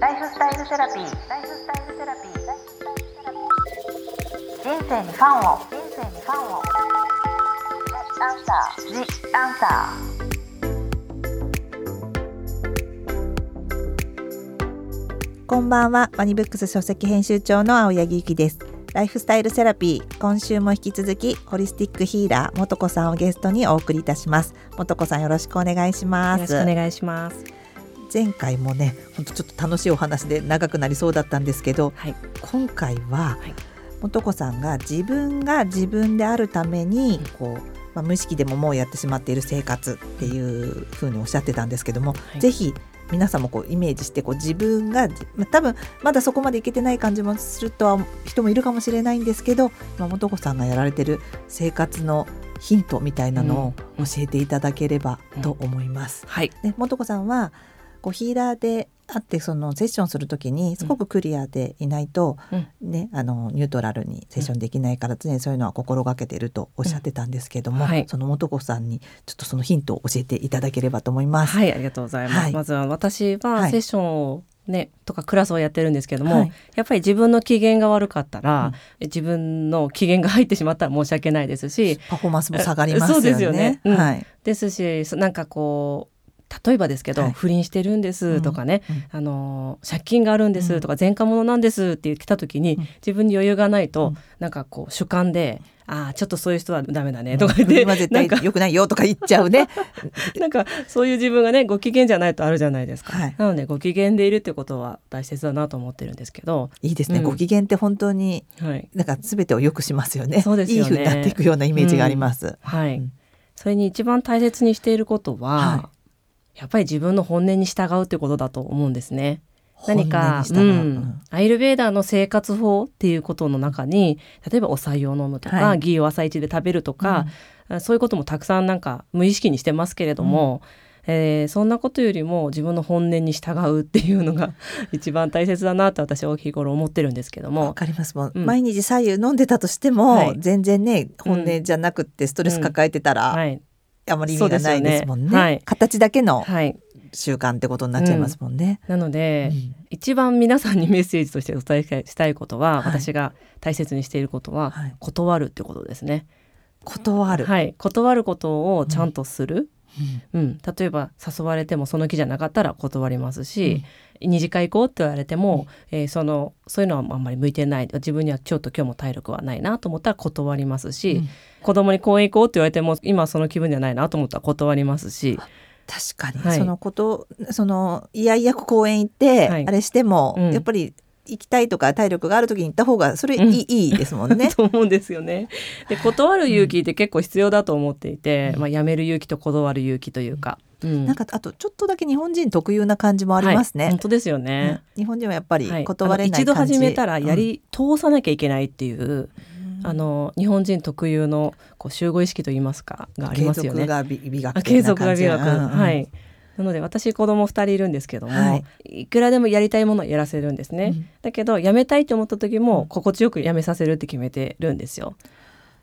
ライフスタイルセラピー。ライフスタイルセラピー。人生にファンを。人生にファンを。アンサー。ジアンサー。こんばんはワニブックス書籍編集長の青柳ゆきですライフスタイルセラピー今週も引き続きホリスティックヒーラーもとこさんをゲストにお送りいたしますもとこさんよろしくお願いしますよろしくお願いします前回もね本当ちょっと楽しいお話で長くなりそうだったんですけど、はい、今回は、はい、元子さんが自分が自分であるためにこう、まあ、無意識でももうやってしまっている生活っていうふうにおっしゃってたんですけども、はい、ぜひ皆さんもこうイメージしてこう自分が、まあ、多分まだそこまでいけてない感じもするとは人もいるかもしれないんですけど、まあ、元子さんがやられてる生活のヒントみたいなのを教えていただければと思います。うんうん、はい、ね、元子さんはこうヒーラーであってそのセッションする時にすごくクリアでいないと、ね、あのニュートラルにセッションできないから常にそういうのは心がけてるとおっしゃってたんですけども、はい、その元子さんにちょっとそのヒントを教えていただければと思います。はいありがとうございます、はい、まずは私はセッションを、ね、とかクラスをやってるんですけども、はい、やっぱり自分の機嫌が悪かったら、うん、自分の機嫌が入ってしまったら申し訳ないですしパフォーマンスも下がりますよね。そうですよね、うん、はい、ですしなんかこう例えばですけど、はい、不倫してるんですとかね、うん。うん、あの借金があるんですとか、前科者なんですって言ってた時に、自分に余裕がないと、うん、なんかこう主観でああちょっとそういう人はダメだねとか言って、うん、絶対良くないよとか言っちゃうね。なんかそういう自分がねご機嫌じゃないとあるじゃないですか、はい、なのでご機嫌でいるってことは大切だなと思ってるんですけど。いいですね、うん、ご機嫌って本当に、はい、なんか全てを良くしますよね。そうですよね。いい風になっていくようなイメージがあります、うん、はい、それに一番大切にしていることは、はいやっぱり自分の本音に従うってことだと思うんですね。何か、うん、アイルベーダーの生活法っていうことの中に例えばお茶を飲むとか、はい、ギーを朝一で食べるとか、うん、そういうこともたくさんなんか無意識にしてますけれども、うん、えー、そんなことよりも自分の本音に従うっていうのが 一番大切だなって私は日頃思ってるんですけども。わかります。もう、うん、毎日左右飲んでたとしても、はい、全然ね本音じゃなくってストレス抱えてたら、はい、あまり意味がないですもんね。ねはい、形だけの習慣ってことになっちゃいますもんね。うん、なので、うん、一番皆さんにメッセージとしてお伝えしたいことは、はい、私が大切にしていることは、はい、断るってことですね。断る。はい、断ることをちゃんとする。うん、うん、例えば誘われてもその気じゃなかったら断りますし、二次会行こうって言われても、うん、えー、そのそういうのはあんまり向いてない。自分にはちょっと今日も体力はないなと思ったら断りますし、うん、子供に公園行こうって言われても今その気分じゃないなと思ったら断りますし。確かに、はい、そのことそのいやいや公園行って、はい、あれしても、うん、やっぱり行きたいとか体力がある時に行った方がそれいいうん、いいですもんね。と思うんですよね。で断る勇気って結構必要だと思っていて、うん、まあ、やめる勇気と断る勇気というか。うん、なんかあとちょっとだけ日本人特有な感じもありますね。はい、本当ですよね、日本人はやっぱり断れない、はい、一度始めたらやり通さなきゃいけないっていう、あの日本人特有のこう集合意識といいますかがありますよね。継続が美学継続が美学、はいなので私子供2人いるんですけども、はい、いくらでもやりたいものをやらせるんですね、うん、だけどやめたいと思った時も心地よくやめさせるって決めてるんですよ。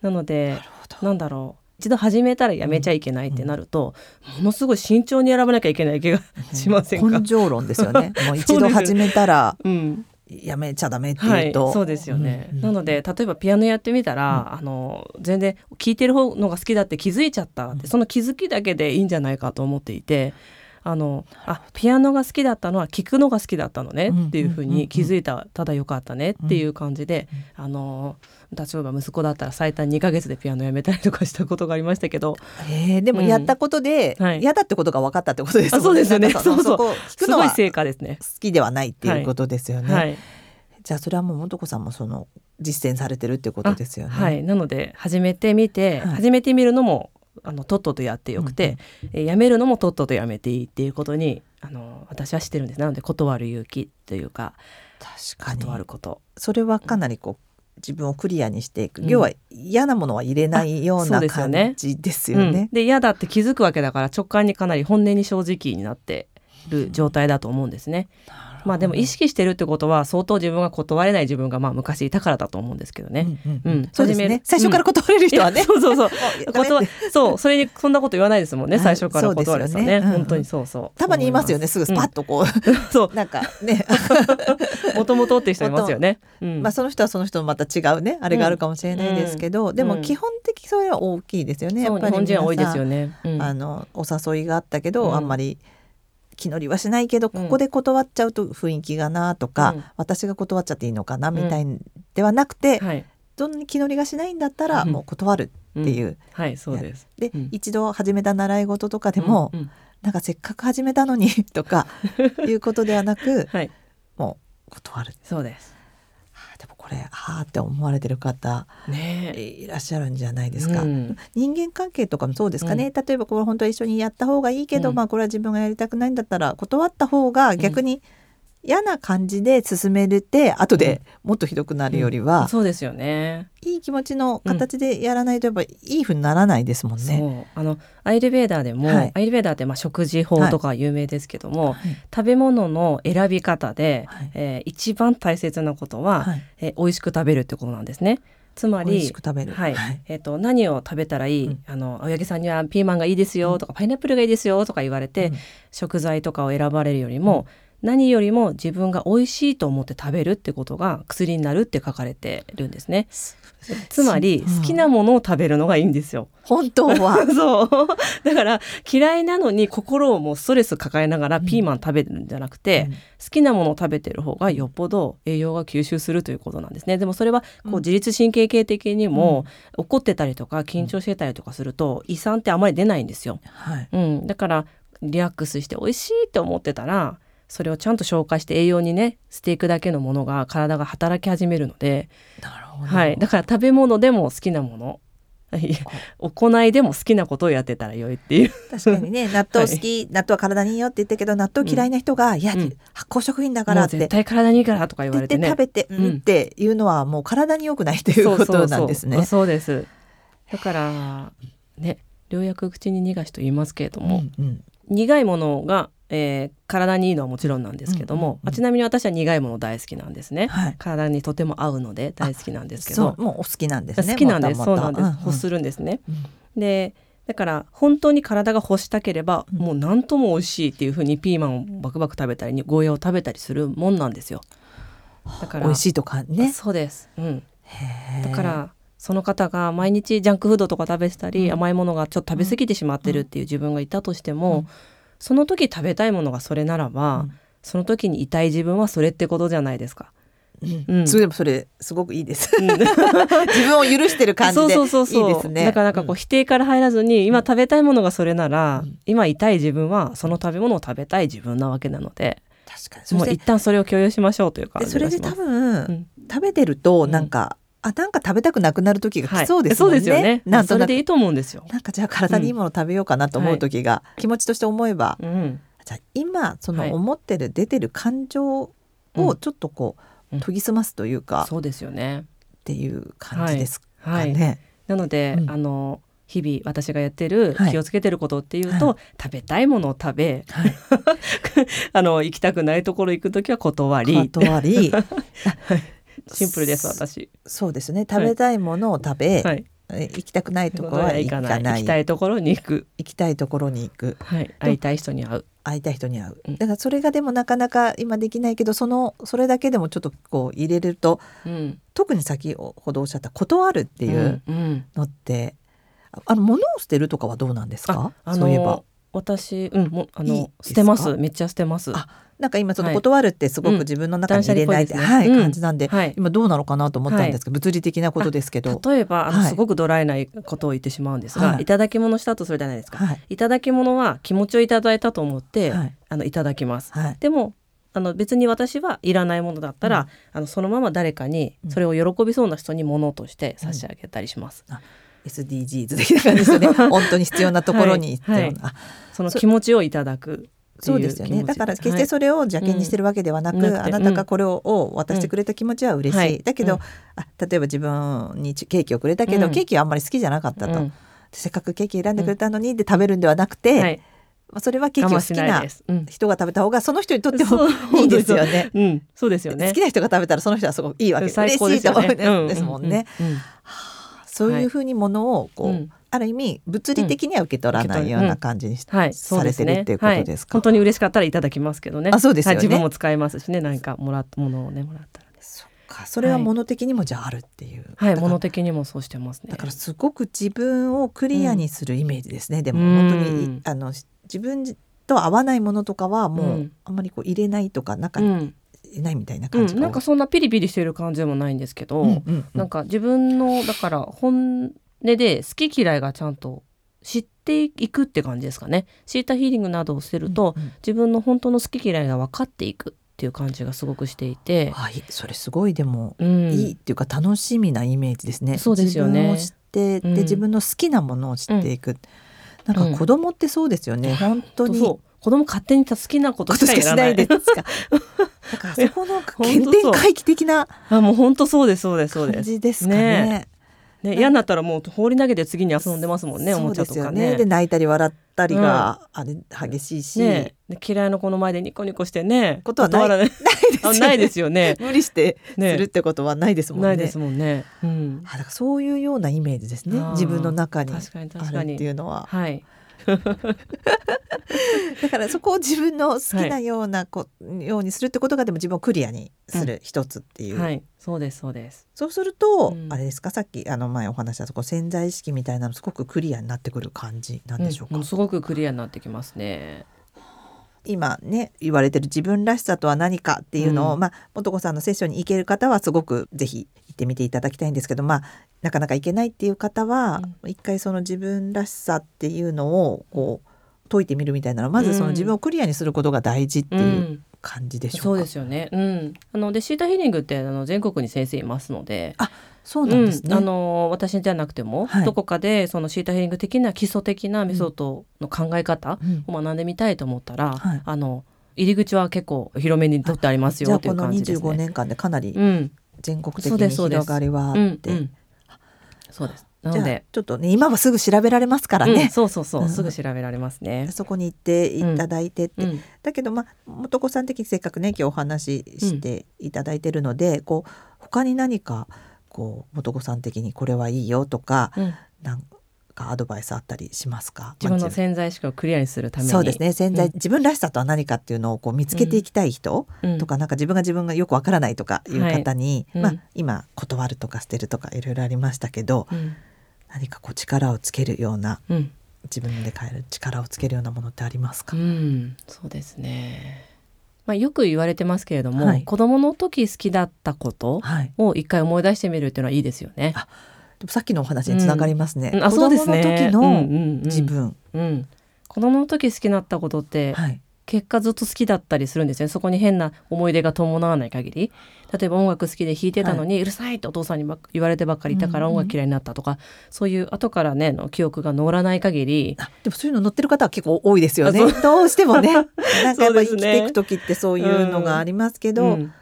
なのでなんだろう。一度始めたらやめちゃいけないってなると、うん、ものすごい慎重に選ばなきゃいけない気がしませんか、根性論ですよね。もう一度始めたら、うん、やめちゃダメっていうと、はい、そうですよね、うん。うん、なので例えばピアノやってみたら、うん、あの全然聴いてる方のが好きだって気づいちゃったって、その気づきだけでいいんじゃないかと思っていてあのあピアノが好きだったのは聴くのが好きだったのねっていうふうに気づいたただよかったねっていう感じで、あの例えば息子だったら最短2か月でピアノやめたりとかしたことがありましたけど、えー、でもやったことで、うん、嫌だってことが分かったってことですよね。そうですよね。そうそうすごい成果ですね。好きではないっていうことですよね。はいはい、じゃあそれはもう元子さんもその実践されてるってことですよね。はい、なので始めてみて、はい、始めてみるのもあのとっととやってよくて、うんうん、えやめるのもとっととやめていいっていうことにあの私はしてるんです。なので断る勇気というか確かに。断ること。それはかなりこう自分をクリアにしていく、うん、要は嫌なものは入れないような感じですよね。で、嫌だって気づくわけだから直感にかなり本音に正直になってる状態だと思うんですね。まあでも意識してるってことは相当自分が断れない自分がまあ昔いたからだと思うんですけどね。うん、うんうん、そうですね。最初から断れる人はね。そうそうそう。断そうそれにそんなこと言わないですもんね。最初から断る人ね。本当にそうそう。たまに言いますよね。すぐスパッとこう。そうなんかね。もともとって人いますよね。まあその人はその人また違うねあれがあるかもしれないですけど、でも基本的それは大きいですよね。やっぱり日本人は多いですよね。あのお誘いがあったけどあんまり。気乗りはしないけどここで断っちゃうと雰囲気がなとか、うん、私が断っちゃっていいのかなみたいではなくて、うんはい、どんなに気乗りがしないんだったらもう断るっていう。うん、はいそうです。で、一度始めた習い事とかでも、うん、なんかせっかく始めたのにとか いうことではなく、はい、もう断る。そうですれはあって思われてる方、ね、いらっしゃるんじゃないですか、うん、人間関係とかもそうですかね、うん、例えばこれ本当は一緒にやった方がいいけど、うん、まあこれは自分がやりたくないんだったら断った方が逆に、嫌な感じで進めれて後でもっとひどくなるよりは、うん、そうですよね。いい気持ちの形でやらないとやっぱりいいふうにならないですもんね。あのアイルベーダーでも、はい、アイルベーダーってまあ食事法とか有名ですけども、はい、食べ物の選び方で、はい、えー、一番大切なことは、はい。えー、美味しく食べるってことなんですね。つまり、はい、えっ、ー、と何を食べたらいい、うん、あの青柳さんにはピーマンがいいですよとか、うん、パイナップルがいいですよとか言われて、うん、食材とかを選ばれるよりも、何よりも自分が美味しいと思って食べるってことが薬になるって書かれてるんですね。つまり好きなものを食べるのがいいんですよ。本当は。そう。だから嫌いなのに心をもうストレス抱えながらピーマン食べるんじゃなくて、うん、好きなものを食べてる方がよっぽど栄養が吸収するということなんですね。でもそれはこう自律神経系的にも、うん、怒ってたりとか緊張してたりとかすると胃酸ってあまり出ないんですよ。はい、うん、だからリラックスして美味しいって思ってたらそれをちゃんと消化して栄養にねしていくだけのものが体が働き始めるので。はい、だから食べ物でも好きなもの。行いでも好きなことをやってたらよいっていう。確かにね。納豆好き、はい、納豆は体にいいよって言ったけど納豆嫌いな人が、うん、いや、うん、発酵食品だからって。絶対体にいいからとか言われて、ね、食べて、うん、っていうのはもう体に良くないということなんですね。そうです。だからね良薬口に逃がしと言いますけれども、うんうん、苦いものがえー、体にいいのはもちろんなんですけども、うんうん、ちなみに私は苦いもの大好きなんですね、はい、体にとても合うので大好きなんですけど。もうお好きなんですね好きなんです。そうなんです、うんうん、欲するんですね、うん、でだから本当に体が欲したければ、もう何とも美味しいっていうふうにピーマンをバクバク食べたりゴーヤを食べたりするもんなんですよ。だから美味しいとかね。そうです、うん、だからその方が毎日ジャンクフードとか食べてたり、甘いものがちょっと食べ過ぎてしまってるっていう自分がいたとしても、その時食べたいものがそれならば、うん、その時にいたい自分はそれってことじゃないですか。うん、それでもそれすごくいいです。自分を許してる感じでいいですね。だからなんかこう否定から入らずに、今食べたいものがそれなら、今いたい自分はその食べ物を食べたい自分なわけなので。確かに。もう一旦それを共有しましょうというか。それで多分、食べてるとなんか、あなんか食べたくなくなる時が来そうですね。はい、そうですよね。なんそれでいいと思うんですよ。なんかじゃあ体にいいもの食べようかなと思う時が、気持ちとして思えば、うん、じゃあ今その思ってる、出てる感情をちょっとこう、研ぎ澄ますというか、そうですよね。っていう感じですかね。なので、あの日々私がやってる気をつけてることっていうと、はい、食べたいものを食べ、はい、あの行きたくないところ行く時は断り。断り シンプルです私。そうですね。食べたいものを食べ、はい、行きたくないところは行かない。行きたいところに行く。行きたいところに行く、はい、会いたい人に会う。会いたい人に会う、うん、だからそれがでもなかなか今できないけどそのそれだけでもちょっとこう入れると、うん、特に先ほどおっしゃった断るっていうのって、うん、あの物を捨てるとかはどうなんですか？そういえば。私うんもあの捨てます。めっちゃ捨てます。あなんか今その断るってすごく自分の中に入れない、はい、はい、感じなんで、はい、今どうなのかなと思ったんですけど、物理的なことですけど。例えばあの、すごくドライなことを言ってしまうんですが、い、ただき物したとするじゃないですか、い、ただき物は気持ちをいただいたと思って、あのいただきます、でもあの別に私はいらないものだったら、うん、あのそのまま誰かにそれを喜びそうな人に物として差し上げたりします。うん。SDGs 的な感じですよね。本当に必要なところにはい。はい、その気持ちをいただくそうですよね。だから決してそれを邪険にしてるわけではなく、はいうん、あなたがこれを渡してくれた気持ちは嬉しい、うん、だけど、うん、あ例えば自分にケーキをくれたけど、ケーキはあんまり好きじゃなかったと、せっかくケーキ選んでくれたのにで食べるんではなくて、それはケーキを好きな人が食べた方がその人にとってもいいですよね。うん、そうですよね。好きな人が食べたらその人はすごくいいわけです。嬉しいと思うん。ですもん。ね。そういうふうにものをこう、はい、ある意味物理的には受け取らないような感じに、されてるっていうことですか？本当に嬉しかったらいただきますけどね。あ、そうですよね、自分も使えますしね、何かもらったものをねもらったら。そっか、それは物的にもじゃああるっていう。はい、物的にもそうしてますね。だからすごく自分をクリアにするイメージですね。でも本当にあの自分と合わないものとかはもうあんまりこう入れないとか中にないみたいな感じ、うん、なんかそんなピリピリしてる感じでもないんですけど、ううん、なんか自分のだから本音で好き嫌いがちゃんと知っていくって感じですかねシータヒーリングなどをしてると、うんうん、自分の本当の好き嫌いが分かっていくっていう感じがすごくしていて、はい、それすごいでも、うん、いいっていうか楽しみなイメージですね。そうですよね。自分を知って、で自分の好きなものを知っていく。なんか子供ってそうですよね。本当に。子供勝手に好きなことしかやらないですか。だからそこの原点回帰的なあもう本当そうですそうですそうです感じですかね。ね、嫌になったらもう放り投げて次に遊んでますもんねおもちゃとかね。で泣いたり笑ったりが、あれ激しいし、ね、嫌いな子の前でニコニコしてねことはない。ないないですよね。無理してするってことはないですもんね。ないですもんね。うん、あだからそういうようなイメージですね。自分の中にあるっていうのは。はい。だからそこを自分の好きなようなこ、はい、ようにするってことがでも自分をクリアにする一つっていう、うん、はい、そうですそうです。そうすると、うん、あれですか？さっきあの前お話したそこ潜在意識みたいなのすごくクリアになってくる感じなんでしょうか、うん、すごくクリアになってきますね今ね言われてる自分らしさとは何かっていうのを、うん、まあ元子さんのセッションに行ける方はすごくぜひ行ってみていただきたいんですけどまあなかなか行けないっていう方は、うん、一回その自分らしさっていうのをこう解いてみるみたいなのまずその自分をクリアにすることが大事っていう感じでしょうか、そうですよね、うん、あのでシータヒーリングってあの全国に先生いますので。あそうなんですね、うん、あの私じゃなくても、はい、どこかでそのシータヒーリング的な基礎的なメソッドの考え方を学んでみたいと思ったら、うんはい、あの入り口は結構広めにとってありますよという感じですね。この25年間でかなり全国的に広がりはあって、そうですなのでちょっとね今はすぐ調べられますからね、うん、そうそうそう、すぐ調べられますね。そこに行っていただいてって、うん、だけどまあ元子さん的にせっかくね今日お話ししていただいてるので、こう他に何かこう元子さん的にこれはいいよとか、うん、なんかアドバイスあったりしますか？自分の潜在意識をクリアにするために。そうですね。潜在、うん、自分らしさとは何かっていうのをこう見つけていきたい人、うん、とかなんか自分が自分がよくわからないとかいう方に、はい、まあ、今断るとか捨てるとかいろいろありましたけど、何かこう力をつけるような、うん、自分で変える力をつけるようなものってありますか、うん、そうですねまあ、よく言われてますけれども、はい、子供の時好きだったことを一回思い出してみるっていうのはいいですよね。はい、さっきのお話につながりますね。うん、あそうですね。時の自分、うん、うん、子供の時好きだったことって、はい、結果ずっと好きだったりするんですよね。そこに変な思い出が伴わない限り。例えば音楽好きで弾いてたのに、はい、うるさいってお父さんにば言われてばっかりいたから音楽嫌いになったとか、うんうん、そういう後からねの記憶が乗らない限り。でもそういうの乗ってる方は結構多いですよね。どうしてもね。なんかやっぱ生きていく時ってそういうのがありますけど、うん、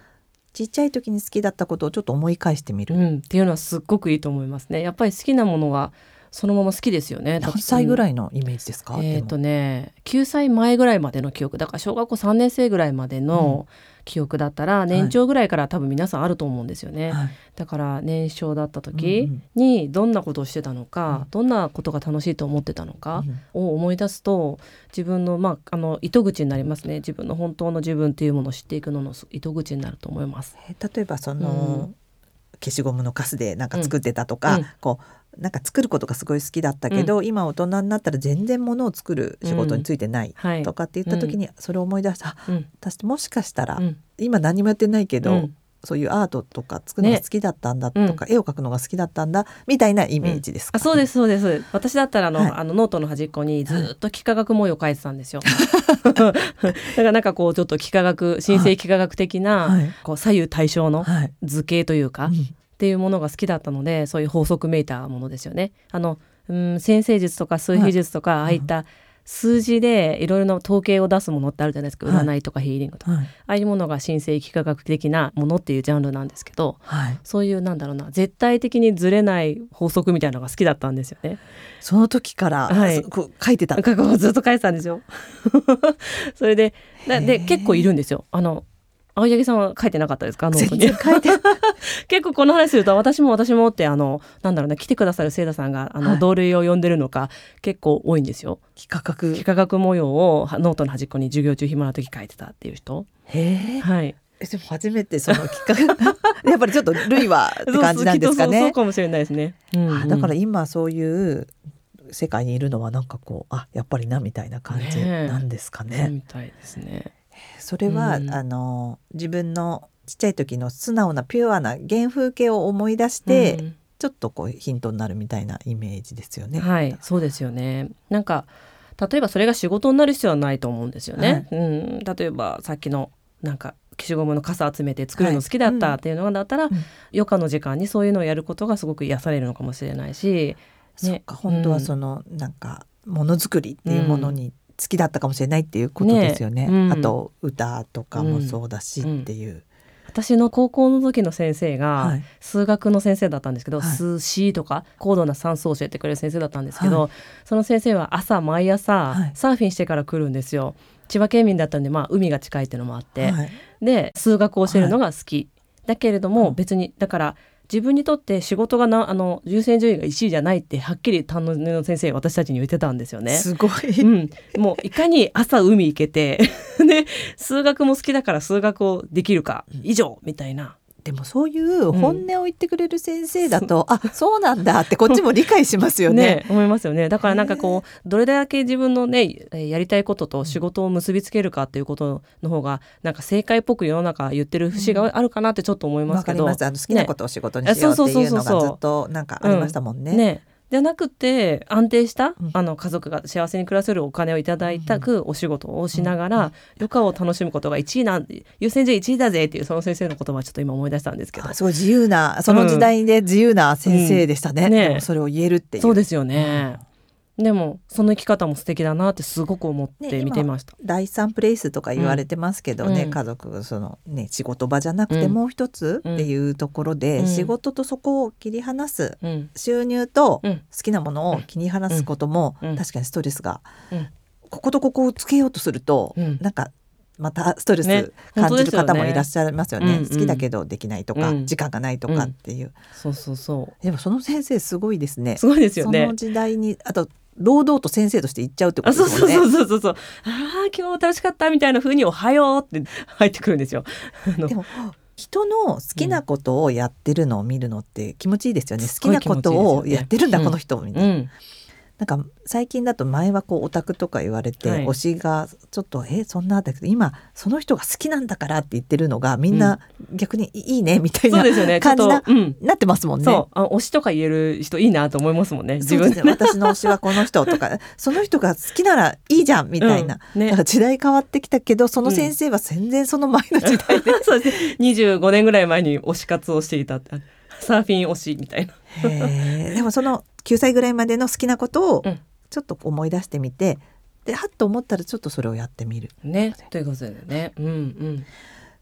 ちっちゃい時に好きだったことをちょっと思い返してみる、うん、っていうのはすっごくいいと思いますね。やっぱり好きなものはそのまま好きですよね。何歳ぐらいのイメージですか？えっ、ー、とね、9歳前ぐらいまでの記憶。だから小学校3年生ぐらいまでの記憶だったら、年長ぐらいから多分皆さんあると思うんですよね。はい、だから年少だった時にどんなことをしてたのか、うん、どんなことが楽しいと思ってたのかを思い出すと、自分のまああの糸口になりますね。自分の本当の自分っていうものを知っていくのの糸口になると思います。例えばその、うん。消しゴムのカスでなんか作ってたとか、うん、こうなんか作ることがすごい好きだったけど、うん、今大人になったら全然ものを作る仕事についてないとかって言った時にそれを思い出した、うん、私もしかしたら、今何もやってないけど、そういうアートとか作るのが好きだったんだとか、ね、絵を描くのが好きだったんだみたいなイメージですか、ねうん、あそうですそうです。私だったらあのはい、あのノートの端っこにずっと幾何学模様を描いてたんですよ。だからなんかこうちょっと幾何学新生幾何学的な、はい、こう左右対称の図形というか、はい、っていうものが好きだったのでそういう法則めいたものですよね。あの、うん、先生術とか数秘術とか、ああいった数字でいろいろな統計を出すものってあるじゃないですか、はい、占いとかヒーリングとか、はい、ああいうものが神聖幾何学的なものっていうジャンルなんですけど、はい、そういうなんだろうな絶対的にずれない法則みたいなのが好きだったんですよね。その時から、はい、書いてた。ずっと書いてたんですよ。それでで結構いるんですよ。あの青柳さんは書いてなかったですか？ノートに書いて 結構この話すると私も私もってあのなんだろうな来てくださる聖田さんがあの、はい、同類を呼んでるのか結構多いんですよ。幾何学幾何学模様をノートの端っこに授業中暇な時書いてたっていう人。へえ。はい。でも初めてその幾何学やっぱりちょっと類はって感じなんですかね。そうかもしれないですね。うんうん、だから今そういう世界にいるのはなんかこうあやっぱりなみたいな感じなんですかね。ねみたいですね。それは、うん、あの自分のちっちゃい時の素直なピュアな原風景を思い出して、うん、ちょっとこうヒントになるみたいなイメージですよね。はいそうですよね。なんか例えばそれが仕事になる必要はないと思うんですよね。はい、うん、例えばさっきのなんか消しゴムの傘集めて作るの好きだったっていうのだったら、はいうん、余暇の時間にそういうのをやることがすごく癒されるのかもしれないし、ね、そっか本当はその、うん、なんかものづくりっていうものに好きだったかもしれないっていうことですよね。ねうん、あと歌とかもそうだしっていう。うん、私の高校の時の先生が数学の先生だったんですけど、はい、数 C とか高度な算数を教えてくれる先生だったんですけど、はい、その先生は朝毎朝サーフィンしてから来るんですよ。千葉県民だったんで、まあ、海が近いっていうのもあって、はい、で数学を教えるのが好き、だけれども別にだから自分にとって仕事がなあの優先順位が1位じゃないってはっきり担任の先生私たちに言ってたんですよね。すごい、うん、もういかに朝海行けて ね、数学も好きだから数学をできるか以上みたいなでもそういう本音を言ってくれる先生だと、う。ん、あそうなんだってこっちも理解しますよね。ね、思いますよね。だからなんかこうどれだけ自分のねやりたいことと仕事を結びつけるかっていうことの方がなんか正解っぽく世の中言ってる節があるかなってちょっと思いますけど、うん、あの好きなことを仕事にしようっていうのがずっとなんかありましたもんね。ねじゃなくて安定した、あの家族が幸せに暮らせるお金をいただいたくお仕事をしながら、余暇を楽しむことが1位なん優先順位1位だぜっていうその先生の言葉ちょっと今思い出したんですけど。すごい自由なその時代で自由な先生でしたね,、うん。ね。それを言えるっていう。そうですよね、でもその生き方も素敵だなってすごく思って見てました、ね、第三プレイスとか言われてますけどね、うん、家族そのね仕事場じゃなくてもう一つっていうところで、うん、仕事とそこを切り離す、うん、収入と好きなものを切り離すことも、確かにストレスが、こことここをつけようとすると、うん、なんかまたストレス感じる方もいらっしゃいますよね、ねうんうん、好きだけどできないとか、うん、時間がないとかっていう、そうそうそう。でもその先生すごいですね。すごいですよね。その時代にあと堂々と先生として言っちゃうってことですね。そうそうそうそうああ今日楽しかったみたいな風におはようって 入ってくるんですよ。でも人の好きなことをやってるのを見るのって気持ちいいですよね。うん、好きなことをやってるんだ、この人みたいな。うんなんか最近だと前はこうオタクとか言われて、はい、推しがちょっとえそんなだけど今その人が好きなんだからって言ってるのがみんな逆にいいねみたいな、感じな,、なってますもんね。あ推しとか言える人いいなと思いますもんね。自分で、ね、私の推しはこの人とか その人が好きならいいじゃんみたいな、うん。ね、だから時代変わってきたけどその先生は全然その前の時代で、うん、そうです25年ぐらい前に推し活をしていた。サーフィン推しみたいな。でもその9歳ぐらいまでの好きなことをちょっと思い出してみて、ではっと思ったらちょっとそれをやってみる。ねということでね。うんうん。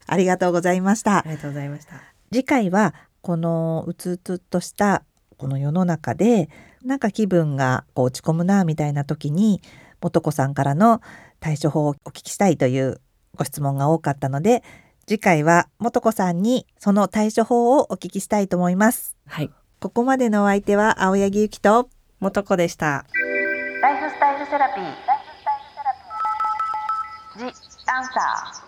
ありがとうございました。ありがとうございました。次回はこのうつうつとしたこの世の中でなんか気分がこう落ち込むなみたいな時に素子さんからの対処法をお聞きしたいというご質問が多かったので次回は素子さんにその対処法をお聞きしたいと思います。はい。ここまでのお相手は青柳ゆきと素子でした。ライフスタイルセラピー。ライフスタイルセラピー。ジ・アンサー。